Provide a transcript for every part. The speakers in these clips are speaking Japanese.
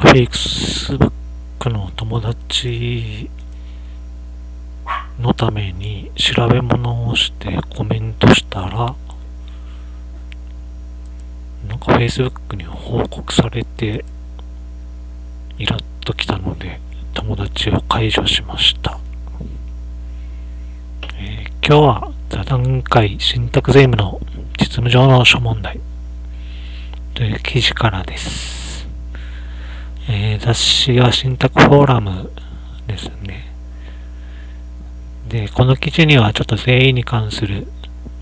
Facebook の友達のために調べ物をしてコメントしたら、なんか Facebook に報告されて、イラッときたので、友達を解除しました。えー、今日は座談会信託税務の実務上の諸問題という記事からです。えー、雑誌は信託フォーラムですね。で、この記事にはちょっと税理に関する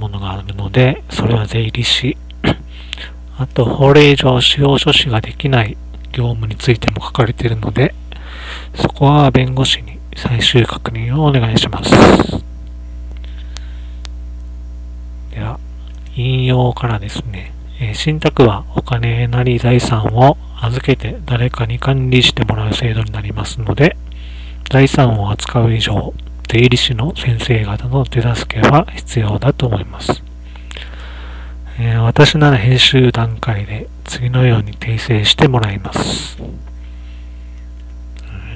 ものがあるので、それは税理士、あと法令上使用書士ができない業務についても書かれているので、そこは弁護士に最終確認をお願いします。では、引用からですね、え、信託はお金なり財産を預けて誰かに管理してもらう制度になりますので、財産を扱う以上、税理士の先生方の手助けは必要だと思います。えー、私なら編集段階で次のように訂正してもらいます。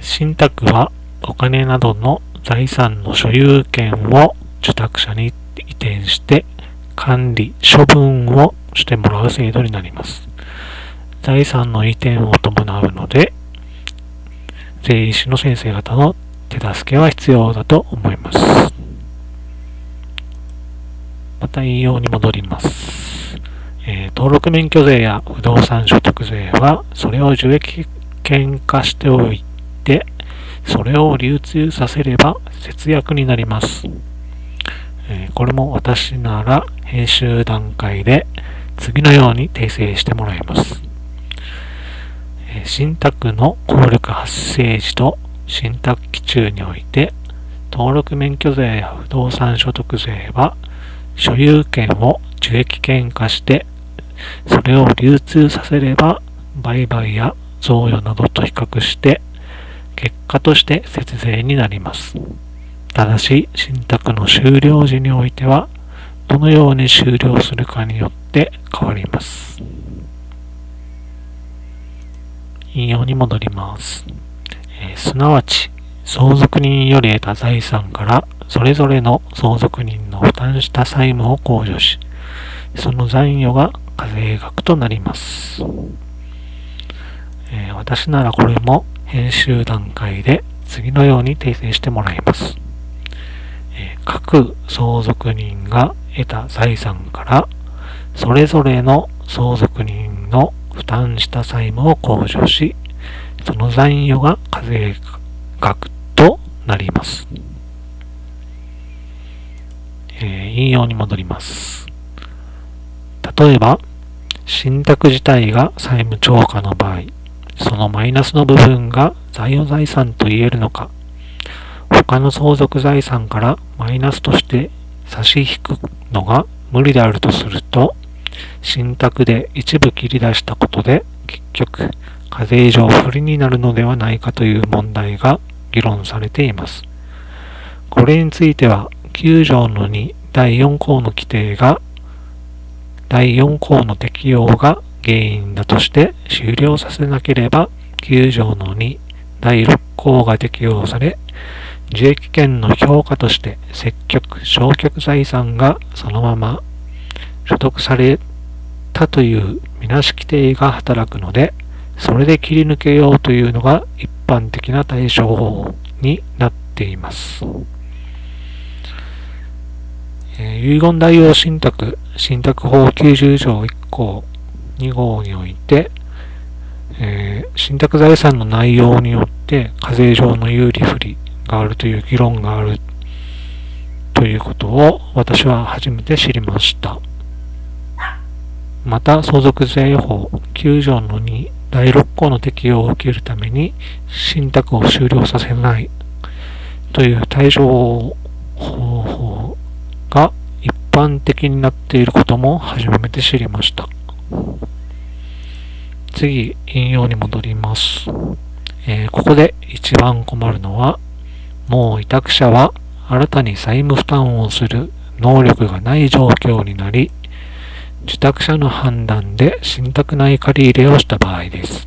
信託はお金などの財産の所有権を受託者に移転して管理、処分をしてもらう制度になります。財産の移転を伴うので、税理士の先生方の手助けは必要だと思います。また引用に戻ります。えー、登録免許税や不動産所得税は、それを受益権化しておいて、それを流通させれば節約になります。えー、これも私なら編集段階で次のように訂正してもらいます。え、信託の効力発生時と信託期中において登録免許税や不動産所得税は所有権を受益権化してそれを流通させれば売買や贈与などと比較して結果として節税になります。ただし、信託の終了時においては、どのように終了するかによって変わります。引用に戻ります。えー、すなわち、相続人より得た財産からそれぞれの相続人の負担した債務を控除し、その残余が課税額となります。えー、私ならこれも編集段階で次のように訂正してもらいます。え各相続人が得た財産からそれぞれの相続人の負担した債務を控除し、その残余が課税額となります。えー、引用に戻ります。例えば、信託自体が債務超過の場合、そのマイナスの部分が残余財産と言えるのか、他の相続財産からマイナスとして差し引くのが無理であるとすると、信託で一部切り出したことで結局課税上不利になるのではないかという問題が議論されています。これについては9条の2第4項の規定が第4項の適用が原因だとして終了させなければ9条の2第6項が適用され受益権の評価として積極、消極財産がそのまま所得されたというみなし規定が働くので、それで切り抜けようというのが一般的な対処法になっています。えー、遺言代用信託、信託法90条1項2号において、えー、信託財産の内容によって課税上の有利不利があるという議論があるということを私は初めて知りました。また相続税法9条の2第6項の適用を受けるために信託を終了させないという対処方法が一般的になっていることも初めて知りました。次、引用に戻ります。えー、ここで一番困るのは、もう委託者は新たに債務負担をする能力がない状況になり、受託者の判断で信託内借り入れをした場合です。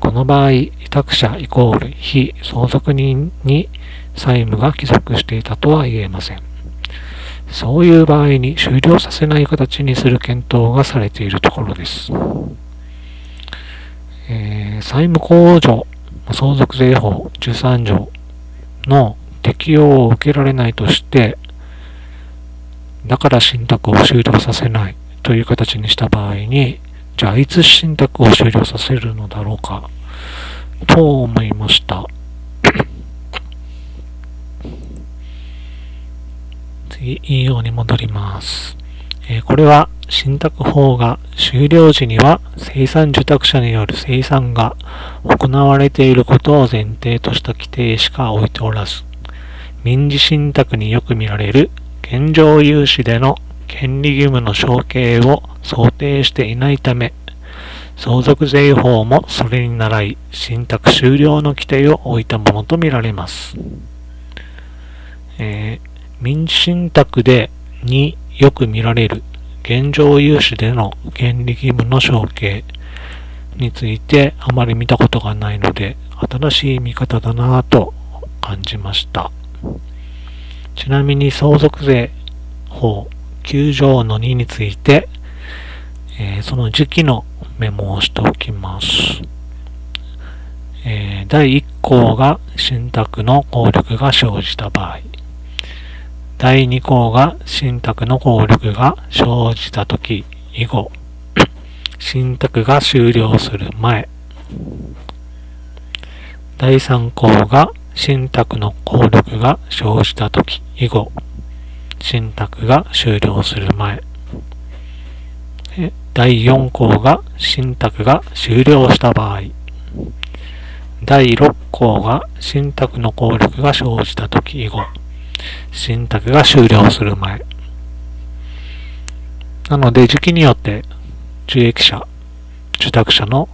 この場合、委託者イコール非相続人に債務が帰属していたとは言えません。そういう場合に終了させない形にする検討がされているところです。えー、債務控除相続税法13条の適用を受けられないとして、だから信託を終了させないという形にした場合に、じゃあいつ信託を終了させるのだろうかと思いました。次、引用に戻ります。えー、これは信託法が終了時には生産受託者による生産が行われていることを前提とした規定しか置いておらず、民事信託によく見られる現状融資での権利義務の承継を想定していないため、相続税法もそれに倣い、信託終了の規定を置いたものとみられます。えー、民事信託でによく見られる現状融資での権利義務の承継についてあまり見たことがないので、新しい見方だなぁと感じました。ちなみに相続税法9条の2について、えー、その時期のメモをしておきます。えー、第1項が信託の効力が生じた場合、第2項が信託の効力が生じたとき以後、信託が終了する前、第3項が信託の効力が生じたとき以後、信託が終了する前、第4項が信託が終了した場合、第6項が信託の効力が生じたとき以後、信託が終了する前。なので、時期によって受益者、受託者の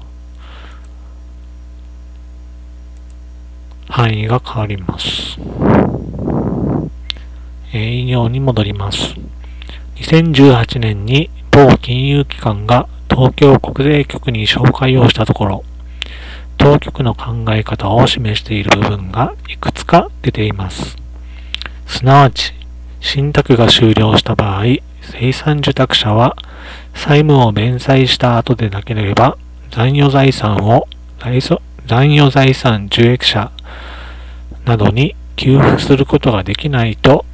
範囲が変わります。えー、引用に戻ります。2018年に某金融機関が東京国税局に紹介をしたところ、当局の考え方を示している部分がいくつか出ています。すなわち、信託が終了した場合、生産受託者は債務を弁済した後でなければ、残余財産を残余財産受益者などに給付することができないと、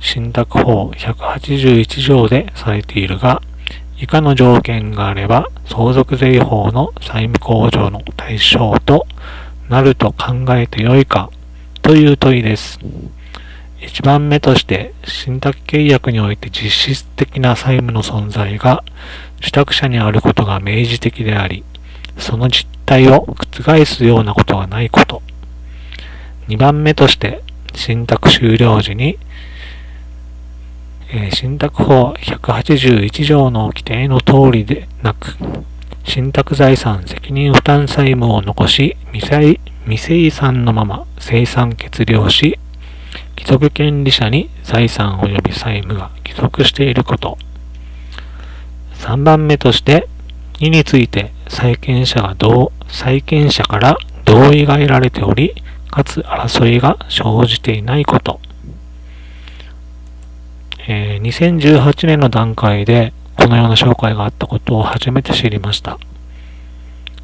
信託法181条でされているが、以下の条件があれば、相続税法の債務控除の対象となると考えてよいかという問いです。一番目として、信託契約において実質的な債務の存在が受託者にあることが明示的であり、その実態を覆すようなことがないこと。二番目として、信託終了時にえ、信託法181条の規定の通りでなく、信託財産責任負担債務を残し、未生産のまま生産決了し、帰属権利者に財産及び債務が帰属していること。3番目として、2について債権者が同、債権者から同意が得られており、かつ争いが生じていないこと。えー、2018年の段階でこのような紹介があったことを初めて知りました。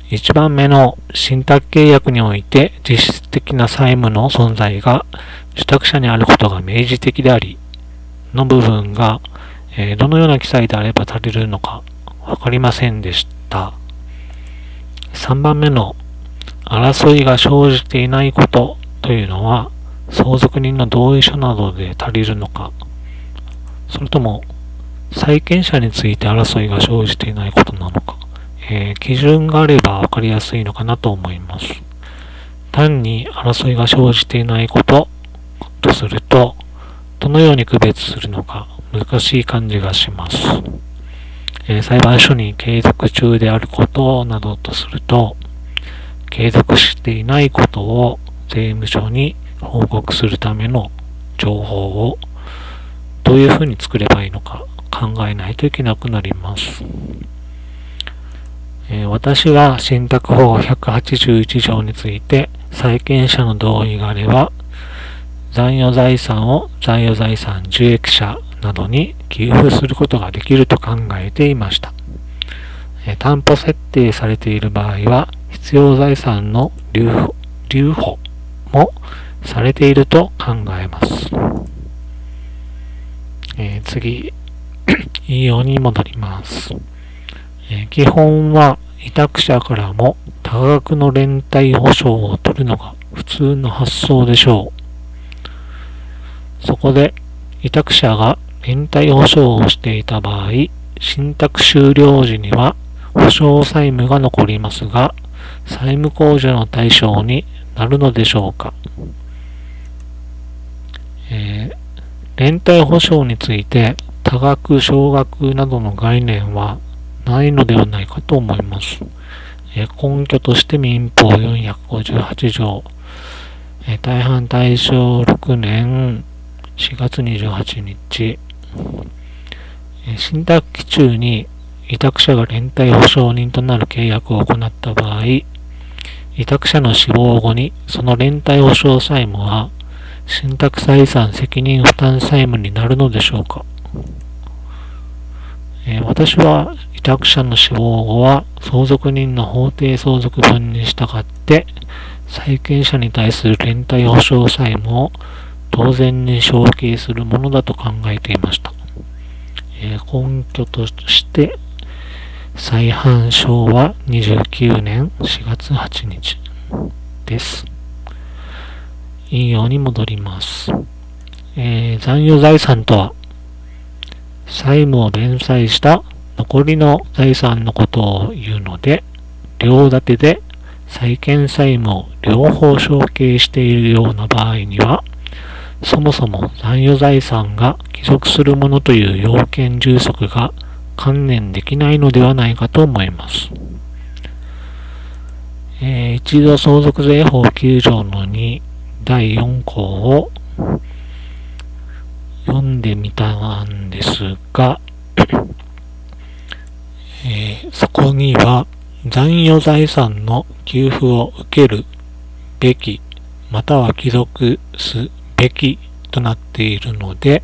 1番目の信託契約において実質的な債務の存在が受託者にあることが明示的でありの部分が、えー、どのような記載であれば足りるのかわかりませんでした。3番目の争いが生じていないことというのは相続人の同意書などで足りるのかそれとも、債権者について争いが生じていないことなのか、えー、基準があれば分かりやすいのかなと思います。単に争いが生じていないこととすると、どのように区別するのか難しい感じがします。えー、裁判所に継続中であることなどとすると、継続していないことを税務署に報告するための情報をどういうふうに作ればいいのか考えないといけなくなります。えー、私が信託法181条について債権者の同意があれば残余財産を残余財産受益者などに寄付することができると考えていました。担保設定されている場合は必要財産の留保留保もされていると考えます。えー、次、引用に戻ります。えー、基本は委託者からも多額の連帯保証を取るのが普通の発想でしょう。そこで委託者が連帯保証をしていた場合、信託終了時には保証債務が残りますが、債務控除の対象になるのでしょうか。えー、連帯保証について多額、少額などの概念はないのではないかと思います。え根拠として民法458条、え大半大正6年4月28日、え信託期中に委託者が連帯保証人となる契約を行った場合、委託者の死亡後にその連帯保証債務は信託財産責任負担債務になるのでしょうか、えー、私は委託者の死亡後は相続人の法定相続分に従って債権者に対する連帯保証債務を当然に承継するものだと考えていました。えー、根拠として再犯昭和29年4月8日です。引用に戻ります。えー、残余財産とは債務を連載した残りの財産のことを言うので、両立てで債権債務を両方承継しているような場合には、そもそも残余財産が帰属するものという要件充足が観念できないのではないかと思います。えー、一度相続税法9条の2第4項を読んでみたんですが、えー、そこには残余財産の給付を受けるべき、または帰属すべきとなっているので、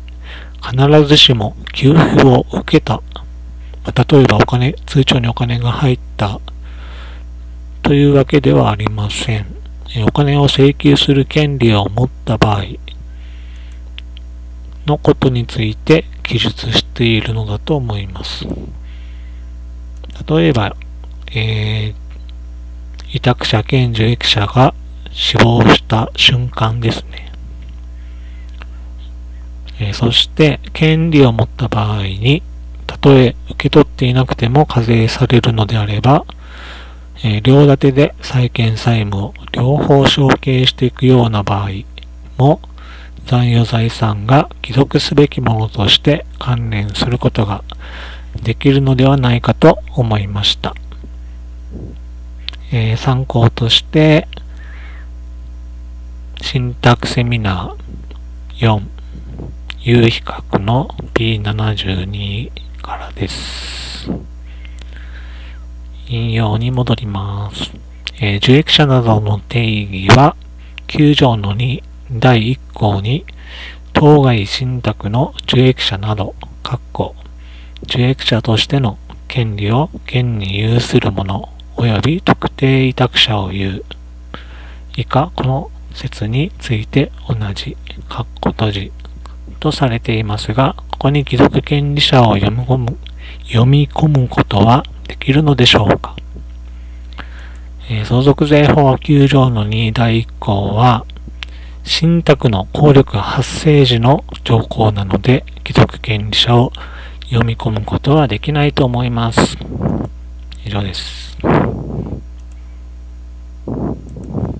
必ずしも給付を受けた、例えばお金、通帳にお金が入ったというわけではありません。お金を請求する権利を持った場合のことについて記述しているのだと思います。例えば、えー、委託者兼受益者が死亡した瞬間ですね。えー、そして、権利を持った場合に、とえ受け取っていなくても課税されるのであれば、えー、両立てで債権債務を両方承継していくような場合も、残余財産が帰属すべきものとして関連することができるのではないかと思いました。えー、参考として、信託セミナー4、有比較の P72 からです。引用に戻ります。えー、受益者などの定義は、9条の2第1項に、当該信託の受益者など、括弧受益者としての権利を現に有する者及び特定委託者を言う。以下、この説について同じ、括弧閉じとされていますが、ここに貴族権利者を読み込む、読み込むことはできるのでしょうか？えー、相続税法9条の2第1項は、信託の効力発生時の条項なので、貴族権利者を読み込むことはできないと思います。以上です。